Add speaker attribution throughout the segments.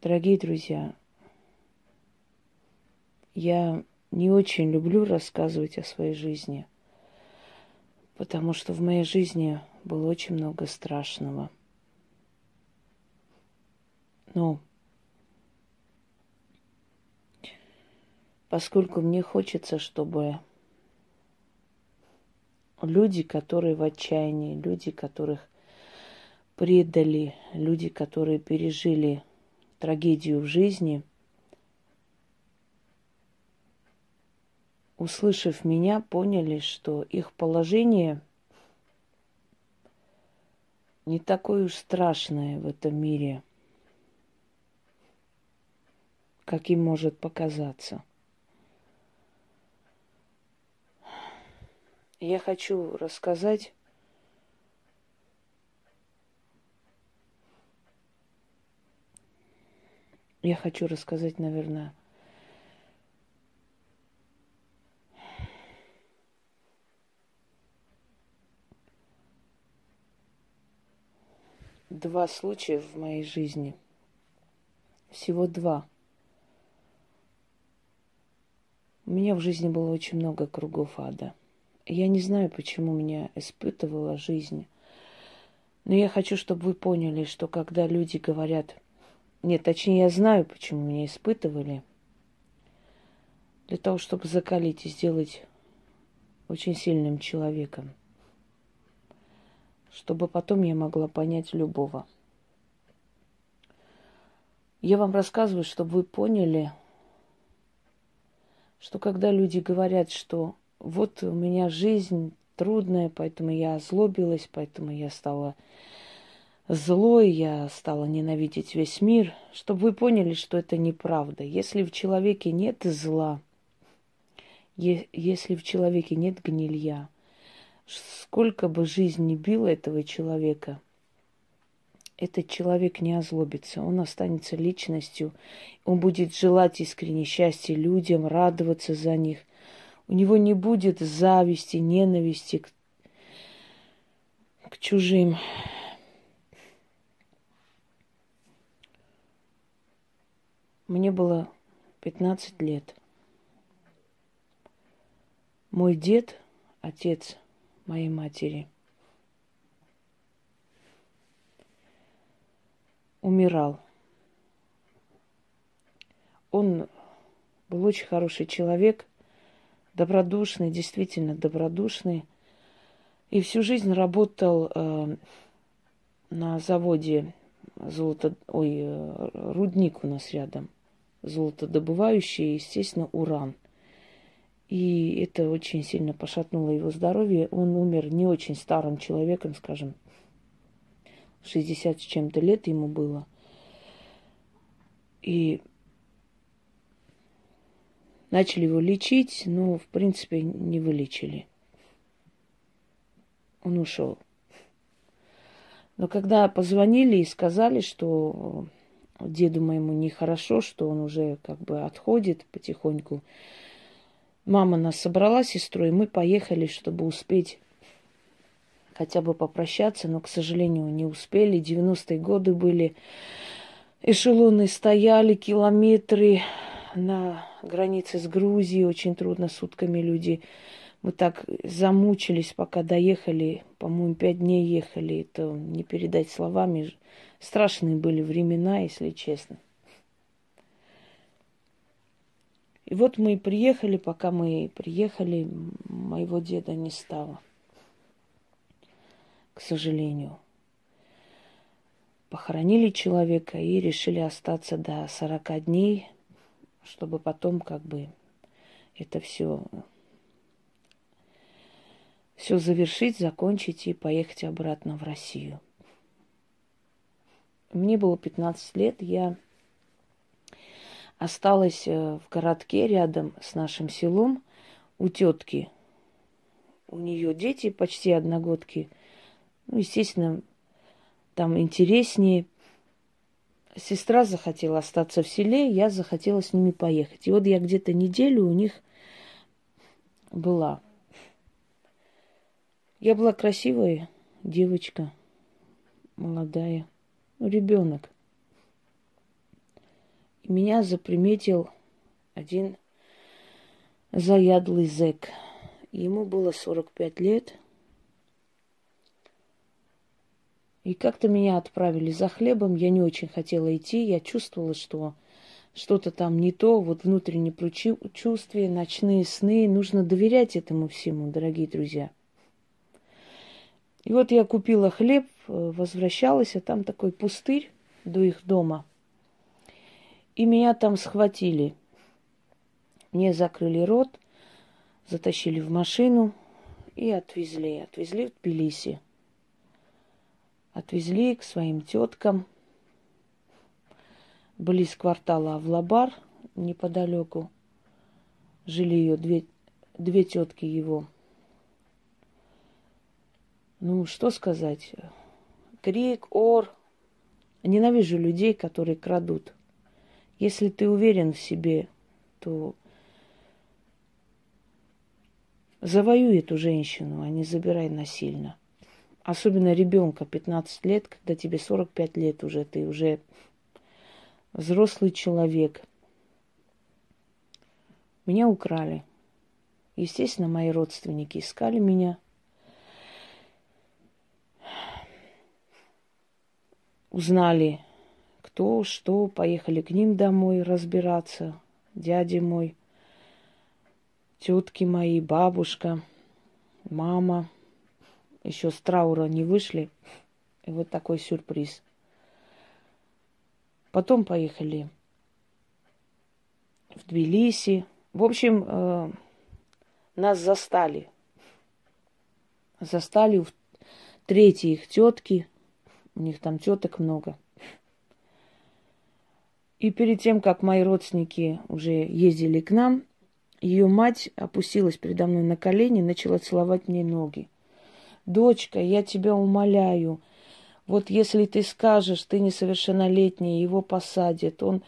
Speaker 1: Дорогие друзья, я не очень люблю рассказывать о своей жизни, потому что в моей жизни было очень много страшного. Но поскольку мне хочется, чтобы люди, которые в отчаянии, люди, которых предали, люди, которые пережили трагедию в жизни, услышав меня, поняли, что их положение не такое уж страшное в этом мире, как им может показаться. Я хочу рассказать Я хочу рассказать, наверное, два случая в моей жизни. Всего два. У меня в жизни было очень много кругов ада. Я не знаю, почему меня испытывала жизнь. Но я хочу, чтобы вы поняли, что когда люди говорят – нет, точнее, я знаю, почему меня испытывали. Для того, чтобы закалить и сделать очень сильным человеком. Чтобы потом я могла понять любого. Я вам рассказываю, чтобы вы поняли, что когда люди говорят, что вот у меня жизнь трудная, поэтому я озлобилась, поэтому я стала злой, я стала ненавидеть весь мир, чтобы вы поняли, что это неправда. Если в человеке нет зла, если в человеке нет гнилья, сколько бы жизнь не била этого человека, этот человек не озлобится, он останется личностью, он будет желать искренне счастья людям, радоваться за них. У него не будет зависти, ненависти к, к чужим Мне было 15 лет. Мой дед, отец моей матери, умирал. Он был очень хороший человек, добродушный, действительно добродушный. И всю жизнь работал э, на заводе золото, ой, э, рудник у нас рядом золотодобывающий, естественно, уран. И это очень сильно пошатнуло его здоровье. Он умер не очень старым человеком, скажем, 60 с чем-то лет ему было. И начали его лечить, но, в принципе, не вылечили. Он ушел. Но когда позвонили и сказали, что деду моему нехорошо, что он уже как бы отходит потихоньку. Мама нас собрала с сестрой, и мы поехали, чтобы успеть хотя бы попрощаться, но, к сожалению, не успели. 90-е годы были, эшелоны стояли, километры на границе с Грузией, очень трудно сутками люди. Мы так замучились, пока доехали, по-моему, пять дней ехали, это не передать словами. Страшные были времена, если честно. И вот мы приехали, пока мы приехали, моего деда не стало. К сожалению. Похоронили человека и решили остаться до 40 дней, чтобы потом как бы это все все завершить, закончить и поехать обратно в Россию. Мне было 15 лет, я осталась э, в городке рядом с нашим селом у тетки. У нее дети почти одногодки. Ну, естественно, там интереснее. Сестра захотела остаться в селе, я захотела с ними поехать. И вот я где-то неделю у них была. Я была красивая девочка, молодая ребенок. И меня заприметил один заядлый зэк. Ему было 45 лет. И как-то меня отправили за хлебом. Я не очень хотела идти. Я чувствовала, что что-то там не то, вот внутреннее чувствие, ночные сны. Нужно доверять этому всему, дорогие друзья. И вот я купила хлеб, возвращалась, а там такой пустырь до их дома. И меня там схватили. Мне закрыли рот, затащили в машину и отвезли. Отвезли в Тбилиси. Отвезли к своим теткам – близ квартала Авлабар, неподалеку. Жили ее две, две тетки его. Ну, что сказать? Крик, ор. Ненавижу людей, которые крадут. Если ты уверен в себе, то завоюй эту женщину, а не забирай насильно. Особенно ребенка 15 лет, когда тебе 45 лет уже, ты уже взрослый человек. Меня украли. Естественно, мои родственники искали меня. Узнали, кто, что, поехали к ним домой разбираться. Дядя мой, тетки мои, бабушка, мама. Еще с траура не вышли. И вот такой сюрприз – Потом поехали в Тбилиси. В общем, э, нас застали. Застали у третьей их тетки. У них там теток много. И перед тем, как мои родственники уже ездили к нам, ее мать опустилась передо мной на колени и начала целовать мне ноги. Дочка, я тебя умоляю, вот если ты скажешь, ты несовершеннолетний, его посадят, он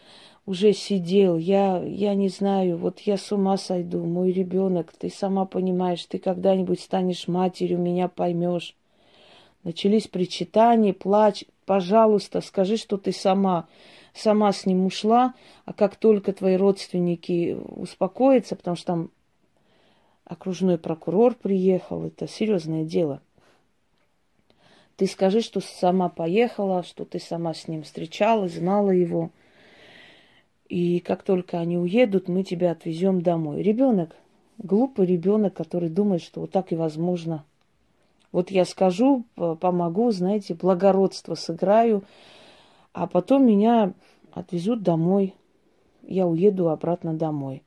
Speaker 1: уже сидел, я, я не знаю, вот я с ума сойду, мой ребенок, ты сама понимаешь, ты когда-нибудь станешь матерью, меня поймешь. Начались причитания, плач. Пожалуйста, скажи, что ты сама, сама с ним ушла, а как только твои родственники успокоятся, потому что там окружной прокурор приехал, это серьезное дело – ты скажи, что сама поехала, что ты сама с ним встречалась, знала его. И как только они уедут, мы тебя отвезем домой. Ребенок, глупый ребенок, который думает, что вот так и возможно. Вот я скажу, помогу, знаете, благородство сыграю, а потом меня отвезут домой. Я уеду обратно домой.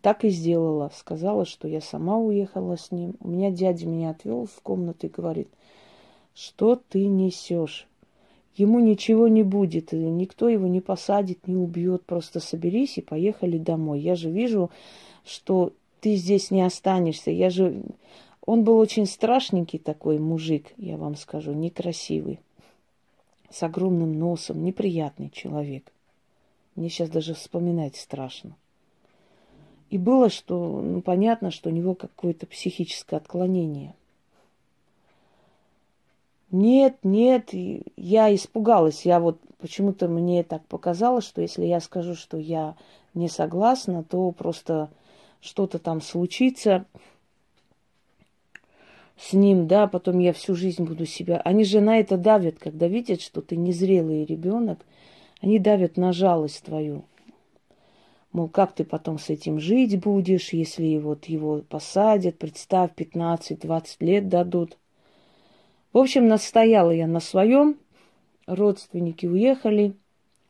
Speaker 1: Так и сделала. Сказала, что я сама уехала с ним. У меня дядя меня отвел в комнату и говорит, что ты несешь? Ему ничего не будет, никто его не посадит, не убьет. Просто соберись и поехали домой. Я же вижу, что ты здесь не останешься. Я же... Он был очень страшненький такой мужик, я вам скажу, некрасивый, с огромным носом, неприятный человек. Мне сейчас даже вспоминать страшно. И было, что, ну, понятно, что у него какое-то психическое отклонение. Нет, нет, я испугалась. Я вот почему-то мне так показалось, что если я скажу, что я не согласна, то просто что-то там случится с ним, да, потом я всю жизнь буду себя... Они же на это давят, когда видят, что ты незрелый ребенок, они давят на жалость твою. Мол, как ты потом с этим жить будешь, если вот его посадят, представь, 15-20 лет дадут. В общем, настояла я на своем. Родственники уехали,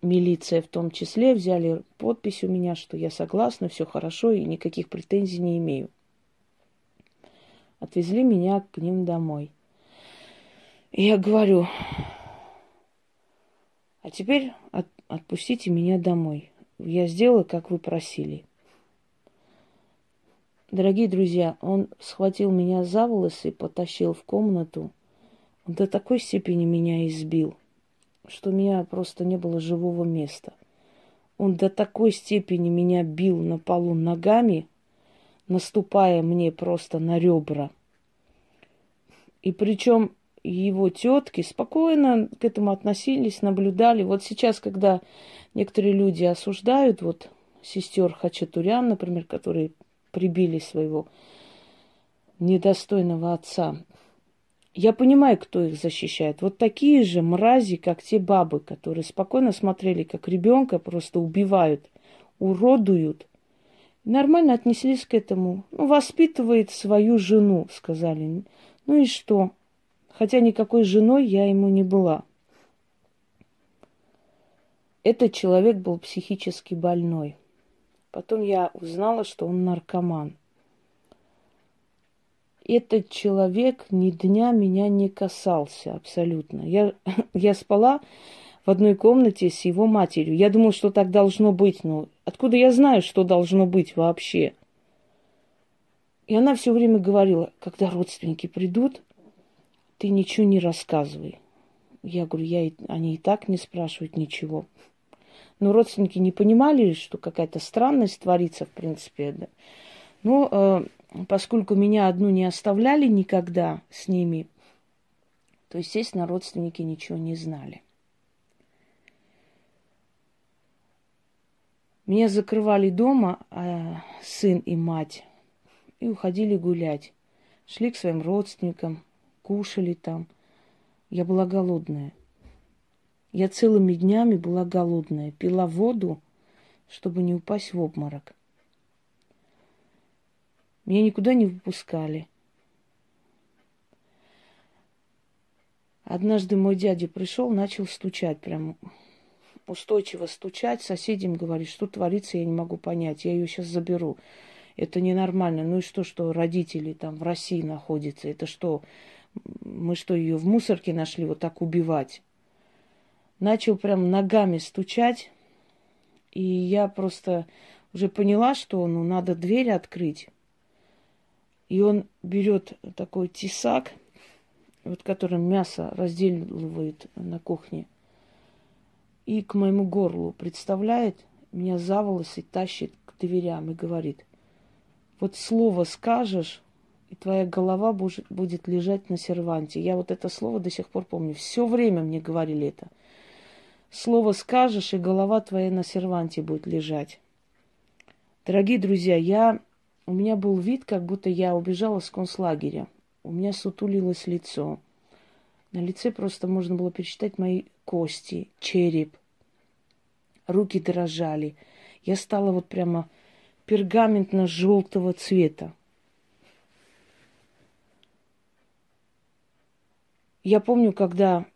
Speaker 1: милиция в том числе, взяли подпись у меня, что я согласна, все хорошо и никаких претензий не имею. Отвезли меня к ним домой. И я говорю, а теперь от, отпустите меня домой. Я сделала, как вы просили. Дорогие друзья, он схватил меня за волосы потащил в комнату. До такой степени меня избил, что у меня просто не было живого места. Он до такой степени меня бил на полу ногами, наступая мне просто на ребра. И причем его тетки спокойно к этому относились, наблюдали. Вот сейчас, когда некоторые люди осуждают, вот сестер Хачатурян, например, которые прибили своего недостойного отца, я понимаю, кто их защищает. Вот такие же мрази, как те бабы, которые спокойно смотрели, как ребенка просто убивают, уродуют. Нормально отнеслись к этому. Ну, воспитывает свою жену, сказали. Ну и что? Хотя никакой женой я ему не была. Этот человек был психически больной. Потом я узнала, что он наркоман. Этот человек ни дня меня не касался абсолютно. Я, я спала в одной комнате с его матерью. Я думала, что так должно быть, но откуда я знаю, что должно быть вообще? И она все время говорила, когда родственники придут, ты ничего не рассказывай. Я говорю, я, они и так не спрашивают ничего. Но родственники не понимали, что какая-то странность творится, в принципе. Да. Э, поскольку меня одну не оставляли никогда с ними, то, естественно, родственники ничего не знали. Меня закрывали дома а сын и мать и уходили гулять. Шли к своим родственникам, кушали там. Я была голодная. Я целыми днями была голодная, пила воду, чтобы не упасть в обморок. Меня никуда не выпускали. Однажды мой дядя пришел, начал стучать, прям устойчиво стучать. Соседям говорит, что творится, я не могу понять. Я ее сейчас заберу. Это ненормально. Ну и что, что родители там в России находятся? Это что, мы что, ее в мусорке нашли вот так убивать? Начал прям ногами стучать. И я просто уже поняла, что ну, надо дверь открыть. И он берет такой тесак, вот которым мясо разделывает на кухне, и к моему горлу представляет, меня за волосы тащит к дверям и говорит, вот слово скажешь, и твоя голова будет лежать на серванте. Я вот это слово до сих пор помню. Все время мне говорили это. Слово скажешь, и голова твоя на серванте будет лежать. Дорогие друзья, я, у меня был вид, как будто я убежала с концлагеря. У меня сутулилось лицо. На лице просто можно было пересчитать мои кости, череп. Руки дрожали. Я стала вот прямо пергаментно-желтого цвета. Я помню, когда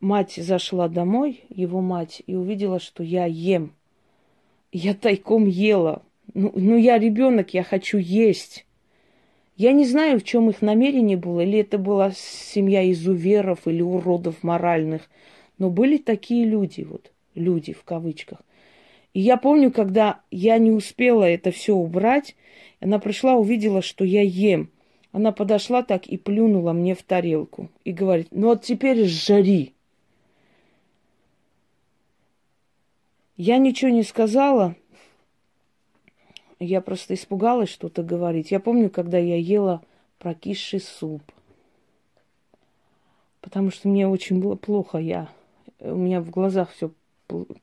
Speaker 1: мать зашла домой, его мать, и увидела, что я ем. Я тайком ела. Ну, ну я ребенок, я хочу есть. Я не знаю, в чем их намерение было, или это была семья изуверов или уродов моральных, но были такие люди, вот, люди в кавычках. И я помню, когда я не успела это все убрать, она пришла, увидела, что я ем. Она подошла так и плюнула мне в тарелку и говорит, ну вот теперь жари. Я ничего не сказала. Я просто испугалась что-то говорить. Я помню, когда я ела прокисший суп. Потому что мне очень было плохо. Я, у меня в глазах все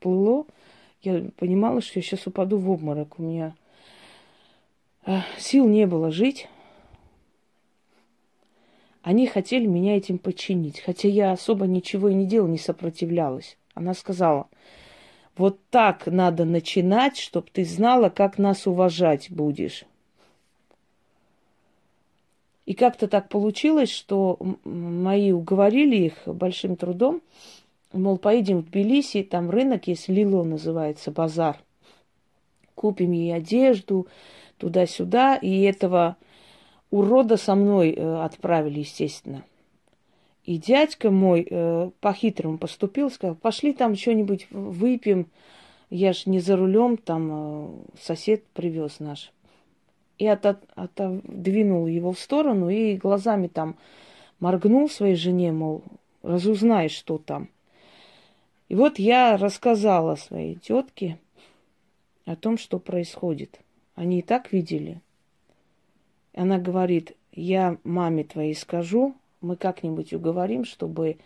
Speaker 1: плыло. Я понимала, что я сейчас упаду в обморок. У меня э, сил не было жить. Они хотели меня этим подчинить, хотя я особо ничего и не делала, не сопротивлялась. Она сказала, вот так надо начинать, чтобы ты знала, как нас уважать будешь. И как-то так получилось, что мои уговорили их большим трудом, мол, поедем в Тбилиси, там рынок есть, Лило называется, базар. Купим ей одежду, туда-сюда, и этого урода со мной э, отправили, естественно. И дядька мой э, по-хитрому поступил, сказал, пошли там что-нибудь выпьем. Я ж не за рулем, там э, сосед привез наш. И от, отодвинул его в сторону и глазами там моргнул своей жене, мол, разузнай, что там. И вот я рассказала своей тетке о том, что происходит. Они и так видели – она говорит, я маме твоей скажу, мы как-нибудь уговорим, чтобы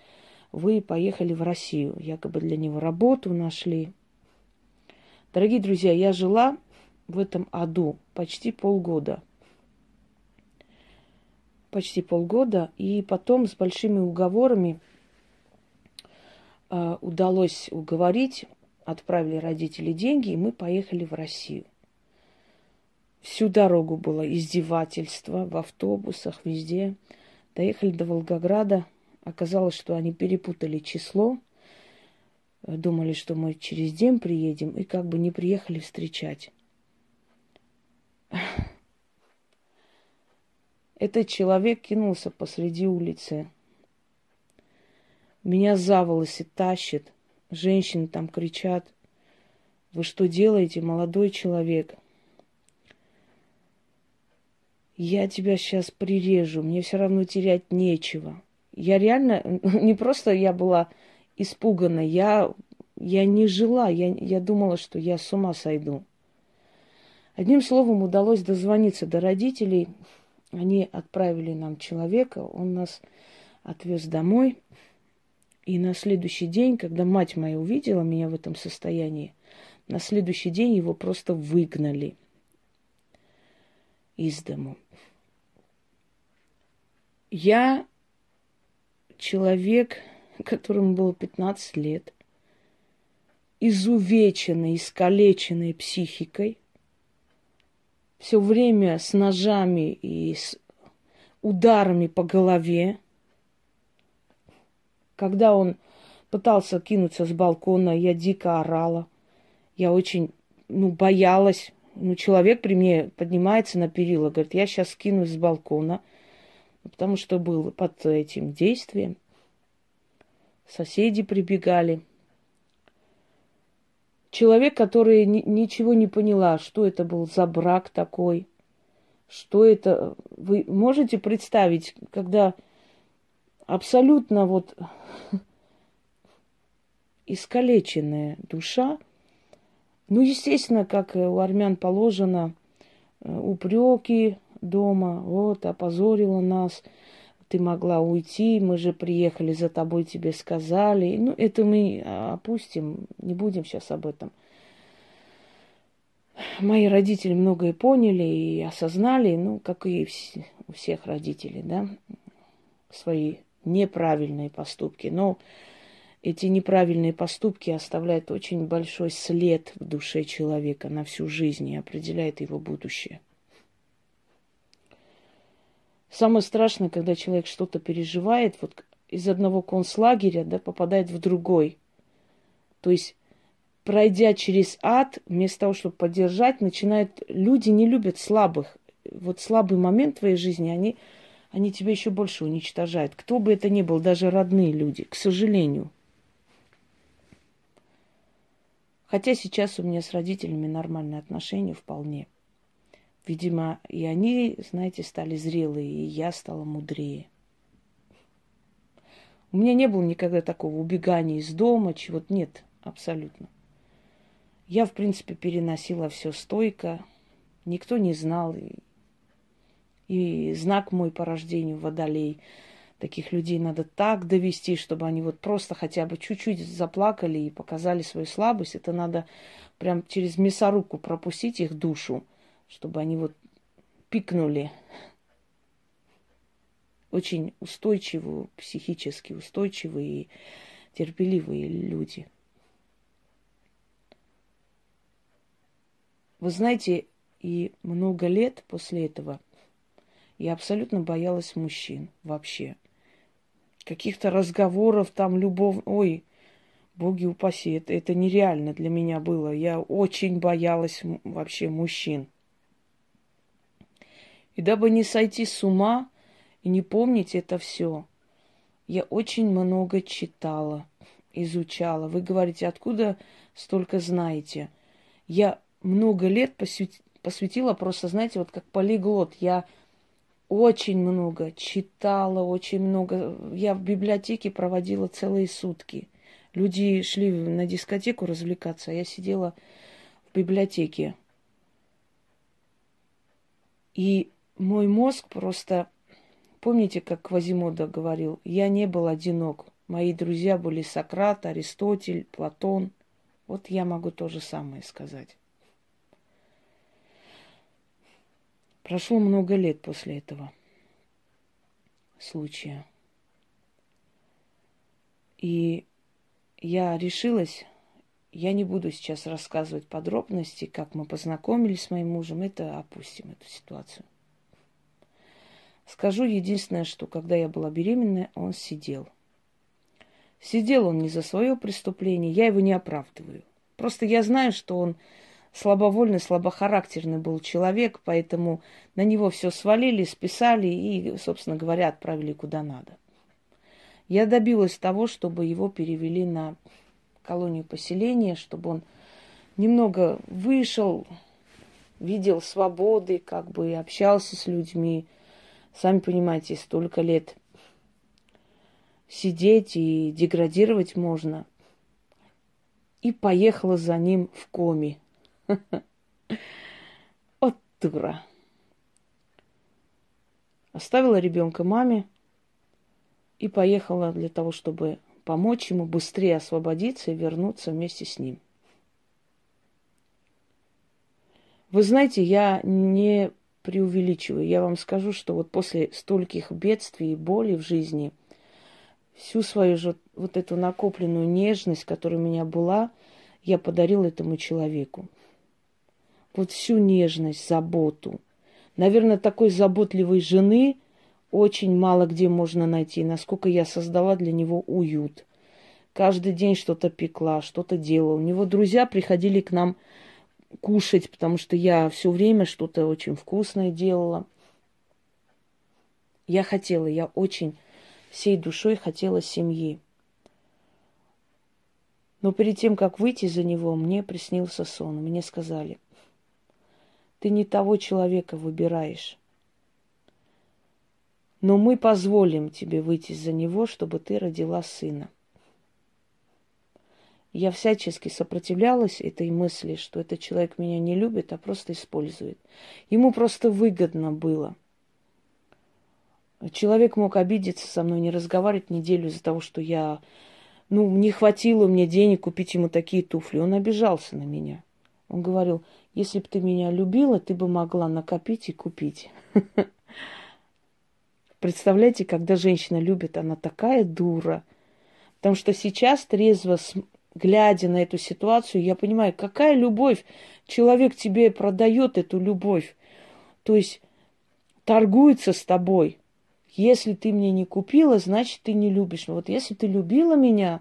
Speaker 1: вы поехали в Россию. Якобы для него работу нашли. Дорогие друзья, я жила в этом аду почти полгода. Почти полгода. И потом с большими уговорами э, удалось уговорить, отправили родители деньги, и мы поехали в Россию. Всю дорогу было издевательство в автобусах, везде. Доехали до Волгограда. Оказалось, что они перепутали число. Думали, что мы через день приедем, и как бы не приехали встречать. Этот человек кинулся посреди улицы. Меня за волосы тащит. Женщины там кричат. Вы что делаете, молодой человек? Я тебя сейчас прирежу, мне все равно терять нечего. Я реально, не просто я была испугана, я, я не жила, я, я думала, что я с ума сойду. Одним словом, удалось дозвониться до родителей. Они отправили нам человека, он нас отвез домой. И на следующий день, когда мать моя увидела меня в этом состоянии, на следующий день его просто выгнали из дому. Я человек, которому было 15 лет, изувеченный, искалеченной психикой, все время с ножами и с ударами по голове. Когда он пытался кинуться с балкона, я дико орала. Я очень, ну, боялась. Ну, человек при мне поднимается на перила, говорит, я сейчас скинусь с балкона, потому что был под этим действием. Соседи прибегали – человек, который ни, ничего не поняла, что это был за брак такой, что это... Вы можете представить, когда абсолютно вот искалеченная душа, ну, естественно, как у армян положено, э, упреки дома, вот, опозорила нас, ты могла уйти, мы же приехали за тобой, тебе сказали. Ну, это мы опустим, не будем сейчас об этом. Мои родители многое поняли и осознали, ну, как и у всех родителей, да, свои неправильные поступки. Но эти неправильные поступки оставляют очень большой след в душе человека на всю жизнь и определяет его будущее. Самое страшное, когда человек что-то переживает, вот из одного концлагеря, да, попадает в другой. То есть, пройдя через ад, вместо того, чтобы поддержать, начинают... Люди не любят слабых. Вот слабый момент в твоей жизни, они, они тебя еще больше уничтожают. Кто бы это ни был, даже родные люди, к сожалению. Хотя сейчас у меня с родителями нормальные отношения вполне. Видимо, и они, знаете, стали зрелые, и я стала мудрее. У меня не было никогда такого убегания из дома, чего-то нет, абсолютно. Я, в принципе, переносила все стойко. Никто не знал. И, и знак мой по рождению водолей. Таких людей надо так довести, чтобы они вот просто хотя бы чуть-чуть заплакали и показали свою слабость. Это надо прям через мясорубку пропустить их душу чтобы они вот пикнули. Очень устойчивые, психически устойчивые и терпеливые люди. Вы знаете, и много лет после этого я абсолютно боялась мужчин вообще. Каких-то разговоров там, любовь... Ой, боги упаси, это, это нереально для меня было. Я очень боялась вообще мужчин. И дабы не сойти с ума и не помнить это все, я очень много читала, изучала. Вы говорите, откуда столько знаете? Я много лет посвятила просто, знаете, вот как полиглот. Я очень много читала, очень много. Я в библиотеке проводила целые сутки. Люди шли на дискотеку развлекаться, а я сидела в библиотеке. И мой мозг просто помните, как Квазимода говорил, я не был одинок. Мои друзья были Сократ, Аристотель, Платон. Вот я могу то же самое сказать. Прошло много лет после этого случая. И я решилась, я не буду сейчас рассказывать подробности, как мы познакомились с моим мужем, это опустим, эту ситуацию. Скажу единственное, что когда я была беременная, он сидел. Сидел он не за свое преступление, я его не оправдываю. Просто я знаю, что он слабовольный, слабохарактерный был человек, поэтому на него все свалили, списали и, собственно говоря, отправили куда надо. Я добилась того, чтобы его перевели на колонию поселения, чтобы он немного вышел, видел свободы, как бы общался с людьми. Сами понимаете, столько лет сидеть и деградировать можно. И поехала за ним в коме. Вот дура. Оставила ребенка маме и поехала для того, чтобы помочь ему быстрее освободиться и вернуться вместе с ним. Вы знаете, я не преувеличиваю. Я вам скажу, что вот после стольких бедствий и боли в жизни, всю свою же вот эту накопленную нежность, которая у меня была, я подарил этому человеку вот всю нежность, заботу. Наверное, такой заботливой жены очень мало где можно найти, насколько я создала для него уют. Каждый день что-то пекла, что-то делала. У него друзья приходили к нам кушать, потому что я все время что-то очень вкусное делала. Я хотела, я очень всей душой хотела семьи. Но перед тем, как выйти за него, мне приснился сон. Мне сказали – ты не того человека выбираешь. Но мы позволим тебе выйти за него, чтобы ты родила сына. Я всячески сопротивлялась этой мысли, что этот человек меня не любит, а просто использует. Ему просто выгодно было. Человек мог обидеться со мной, не разговаривать неделю из-за того, что я, ну, не хватило мне денег купить ему такие туфли. Он обижался на меня. Он говорил, если бы ты меня любила, ты бы могла накопить и купить. Представляете, когда женщина любит, она такая дура. Потому что сейчас, трезво глядя на эту ситуацию, я понимаю, какая любовь. Человек тебе продает эту любовь. То есть торгуется с тобой. Если ты мне не купила, значит, ты не любишь. Но вот если ты любила меня,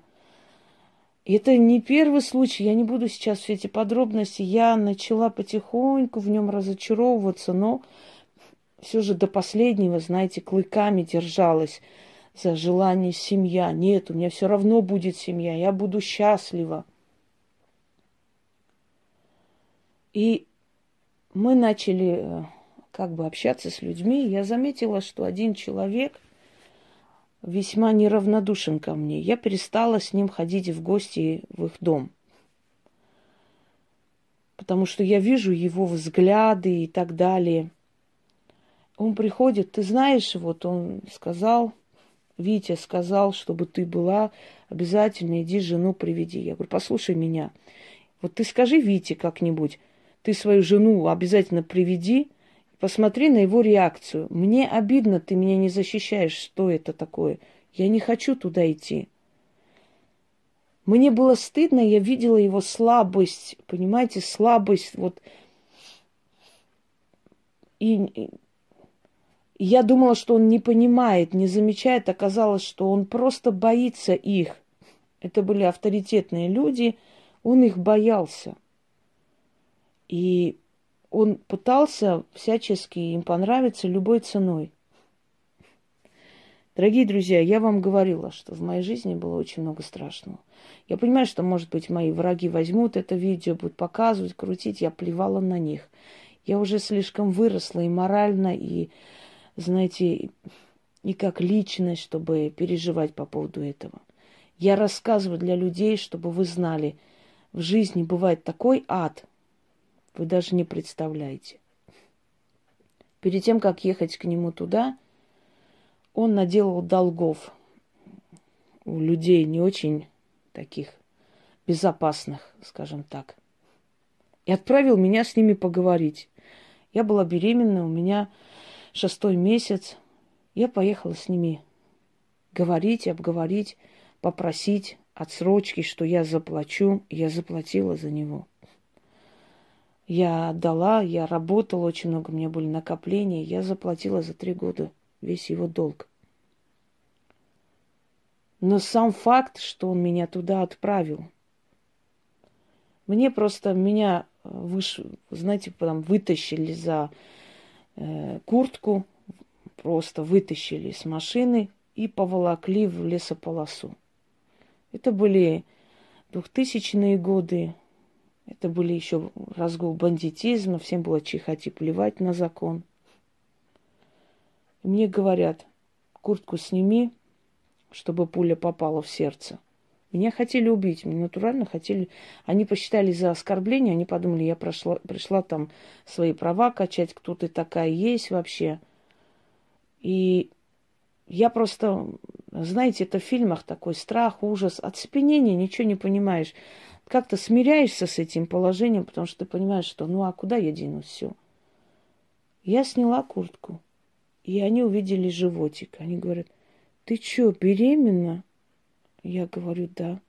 Speaker 1: это не первый случай, я не буду сейчас все эти подробности. Я начала потихоньку в нем разочаровываться, но все же до последнего, знаете, клыками держалась желание семья. Нет, у меня все равно будет семья, я буду счастлива. И мы начали э, как бы общаться с людьми. Я заметила, что один человек – весьма неравнодушен ко мне. Я перестала с ним ходить в гости в их дом. Потому что я вижу его взгляды и так далее. Он приходит, ты знаешь, вот он сказал, Витя сказал, чтобы ты была, обязательно иди жену приведи. Я говорю, послушай меня, вот ты скажи Вите как-нибудь, ты свою жену обязательно приведи, Посмотри на его реакцию. Мне обидно, ты меня не защищаешь. Что это такое? Я не хочу туда идти. Мне было стыдно, я видела его слабость, понимаете, слабость вот. И, и я думала, что он не понимает, не замечает. Оказалось, что он просто боится их. Это были авторитетные люди, он их боялся. И он пытался всячески им понравиться любой ценой. Дорогие друзья, я вам говорила, что в моей жизни было очень много страшного. Я понимаю, что, может быть, мои враги возьмут это видео, будут показывать, крутить. Я плевала на них. Я уже слишком выросла и морально, и, знаете, и как личность, чтобы переживать по поводу этого. Я рассказываю для людей, чтобы вы знали, в жизни бывает такой ад – вы даже не представляете. Перед тем, как ехать к нему туда, он наделал долгов у людей не очень таких безопасных, скажем так. И отправил меня с ними поговорить. Я была беременна, у меня шестой месяц. Я поехала с ними говорить, обговорить, попросить отсрочки, что я заплачу. Я заплатила за него. Я отдала, я работала очень много, у меня были накопления. Я заплатила за три года весь его долг. Но сам факт, что он меня туда отправил, мне просто, меня выш, знаете, потом вытащили за э, куртку, просто вытащили с машины и поволокли в лесополосу. Это были двухтысячные годы, это были еще разгул бандитизма, всем было чихать и плевать на закон. Мне говорят, куртку сними, чтобы пуля попала в сердце. Меня хотели убить, меня натурально хотели... Они посчитали за оскорбление, они подумали, я прошла, пришла там свои права качать, кто ты такая есть вообще. И я просто, знаете, это в фильмах такой страх, ужас, оцепенение, ничего не понимаешь. Как-то смиряешься с этим положением, потому что ты понимаешь, что ну а куда я денусь, все. Я сняла куртку, и они увидели животик. Они говорят, ты что, беременна? Я говорю, да.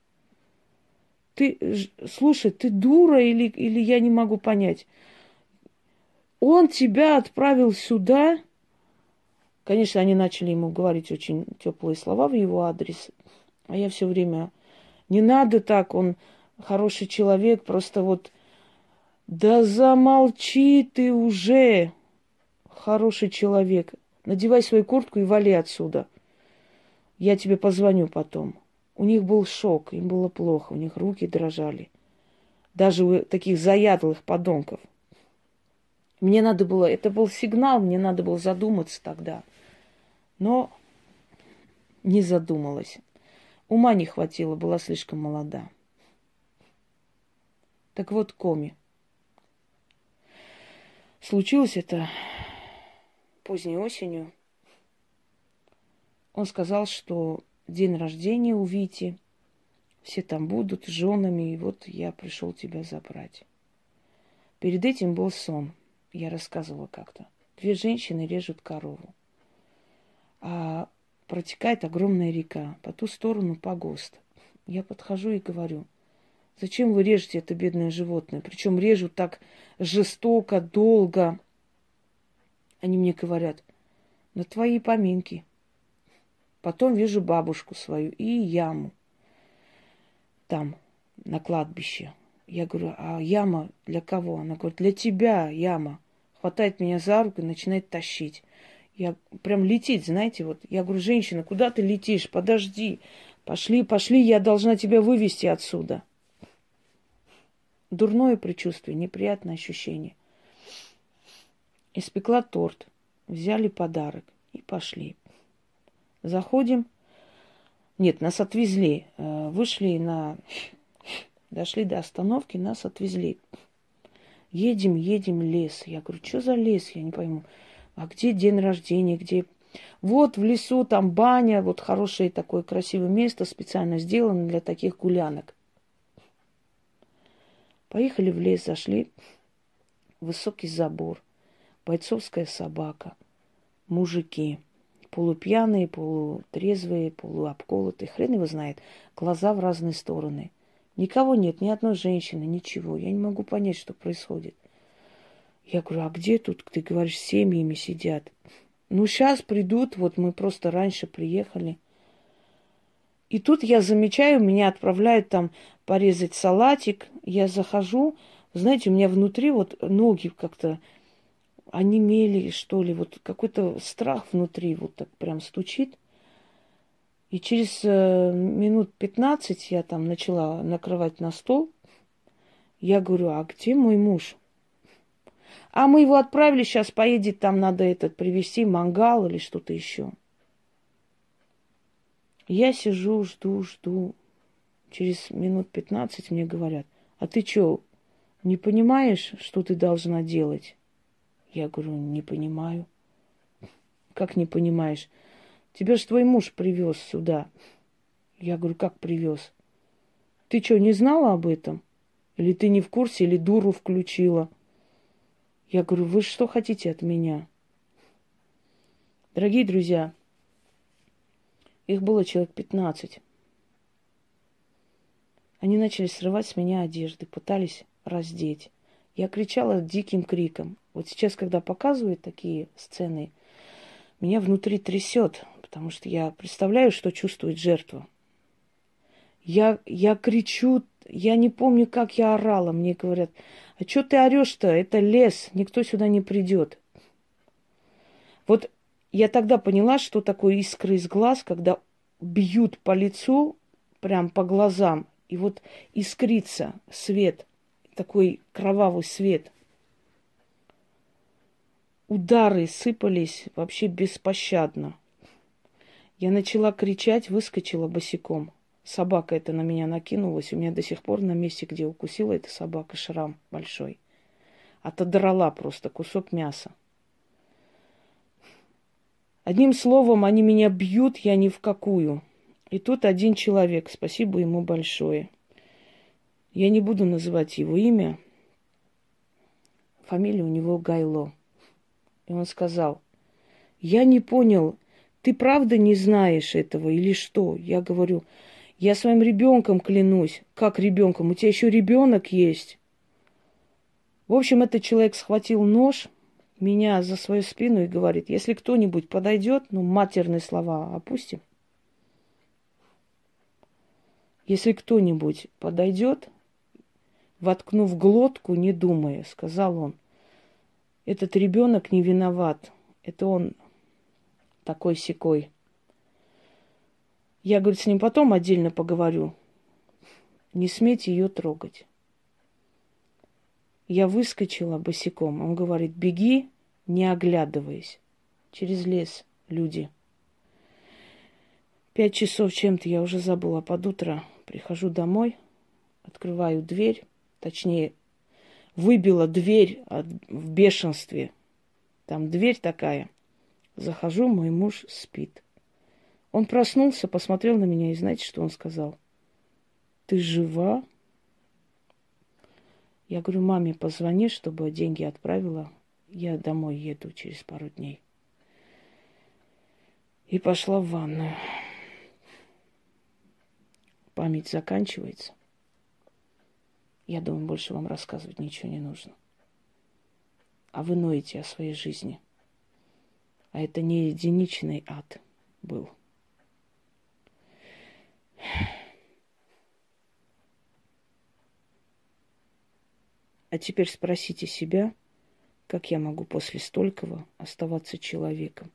Speaker 1: Ты, слушай, ты дура или, или я не могу понять? Он тебя отправил сюда, Конечно, они начали ему говорить очень теплые слова в его адрес. А я все время, не надо так, он хороший человек, просто вот, да замолчи ты уже, хороший человек. Надевай свою куртку и вали отсюда. Я тебе позвоню потом. У них был шок, им было плохо, у них руки дрожали. Даже у таких заядлых подонков. Мне надо было, это был сигнал, мне надо было задуматься тогда – но не задумалась. Ума не хватило, была слишком молода. Так вот, Коми. Случилось это поздней осенью. Он сказал, что день рождения у Вити, все там будут с женами, и вот я пришел тебя забрать. Перед этим был сон. Я рассказывала как-то. Две женщины режут корову а протекает огромная река, по ту сторону погост. Я подхожу и говорю, зачем вы режете это бедное животное? Причем режут так жестоко, долго. Они мне говорят, на твои поминки. Потом вижу бабушку свою и яму там, на кладбище. Я говорю, а яма для кого? Она говорит, для тебя яма. Хватает меня за руку и начинает тащить. Я прям летит, знаете, вот. Я говорю, женщина, куда ты летишь? Подожди. Пошли, пошли, я должна тебя вывести отсюда. Дурное предчувствие, неприятное ощущение. Испекла торт, взяли подарок и пошли. Заходим. Нет, нас отвезли. Э, вышли на... Дошли до остановки, нас отвезли. Едем, едем, лес. Я говорю, что за лес? Я не пойму. А где день рождения, где... Вот в лесу там баня, вот хорошее такое красивое место специально сделано для таких гулянок. Поехали в лес, зашли. Высокий забор, бойцовская собака, мужики, полупьяные, полутрезвые, полуобколотые, хрен его знает, глаза в разные стороны. Никого нет, ни одной женщины, ничего. Я не могу понять, что происходит. Я говорю, а где тут, ты говоришь, семьями сидят? Ну, сейчас придут, вот мы просто раньше приехали. И тут я замечаю, меня отправляют там порезать салатик. Я захожу, знаете, у меня внутри вот ноги как-то онемели, что ли, вот какой-то страх внутри вот так прям стучит. И через э, минут 15 я там начала накрывать на стол. Я говорю, а где мой муж? А мы его отправили, сейчас поедет, там надо этот привезти мангал или что-то еще. Я сижу, жду, жду. Через минут пятнадцать мне говорят, а ты что, не понимаешь, что ты должна делать? Я говорю, не понимаю. Как не понимаешь? Тебя же твой муж привез сюда. Я говорю, как привез? Ты что, не знала об этом? Или ты не в курсе, или дуру включила? Я говорю, вы что хотите от меня? Дорогие друзья, их было человек 15. Они начали срывать с меня одежды, пытались раздеть. Я кричала диким криком. Вот сейчас, когда показывают такие сцены, меня внутри трясет, потому что я представляю, что чувствует жертва. Я, я кричу, я не помню, как я орала. Мне говорят, а что ты орешь-то? Это лес, никто сюда не придет. Вот я тогда поняла, что такое искры из глаз, когда бьют по лицу, прям по глазам, и вот искрится свет, такой кровавый свет. Удары сыпались вообще беспощадно. Я начала кричать, выскочила босиком. Собака это на меня накинулась. У меня до сих пор на месте, где укусила эта собака, шрам большой. Отодрала просто кусок мяса. Одним словом, они меня бьют, я ни в какую. И тут один человек, спасибо ему большое. Я не буду называть его имя. Фамилия у него Гайло. И он сказал, я не понял, ты правда не знаешь этого или что? Я говорю, я своим ребенком клянусь. Как ребенком? У тебя еще ребенок есть. В общем, этот человек схватил нож, меня за свою спину и говорит, если кто-нибудь подойдет, ну, матерные слова опустим. Если кто-нибудь подойдет, воткнув глотку, не думая, сказал он, этот ребенок не виноват. Это он такой секой. Я, говорит, с ним потом отдельно поговорю. Не смейте ее трогать. Я выскочила босиком. Он говорит, беги, не оглядываясь. Через лес люди. Пять часов чем-то я уже забыла под утро. Прихожу домой, открываю дверь, точнее, выбила дверь от, в бешенстве. Там дверь такая. Захожу, мой муж спит. Он проснулся, посмотрел на меня и знаете, что он сказал? Ты жива? Я говорю, маме позвони, чтобы деньги отправила. Я домой еду через пару дней. И пошла в ванную. Память заканчивается. Я думаю, больше вам рассказывать ничего не нужно. А вы ноете о своей жизни. А это не единичный ад был. А теперь спросите себя, как я могу после столького оставаться человеком.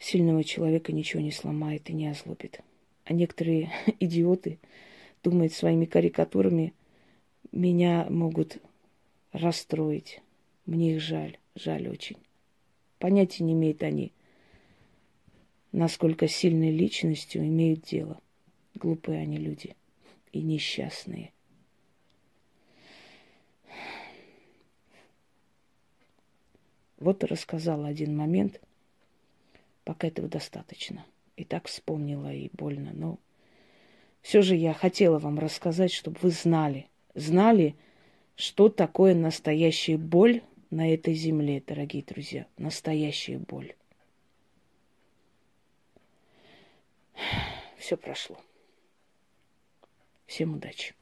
Speaker 1: Сильного человека ничего не сломает и не озлобит. А некоторые идиоты думают своими карикатурами, меня могут расстроить. Мне их жаль, жаль очень. Понятия не имеют они, насколько сильной личностью имеют дело. Глупые они люди и несчастные. Вот рассказала один момент. Пока этого достаточно. И так вспомнила, и больно. Но все же я хотела вам рассказать, чтобы вы знали. Знали, что такое настоящая боль на этой земле, дорогие друзья. Настоящая боль. Все прошло. Всем удачи.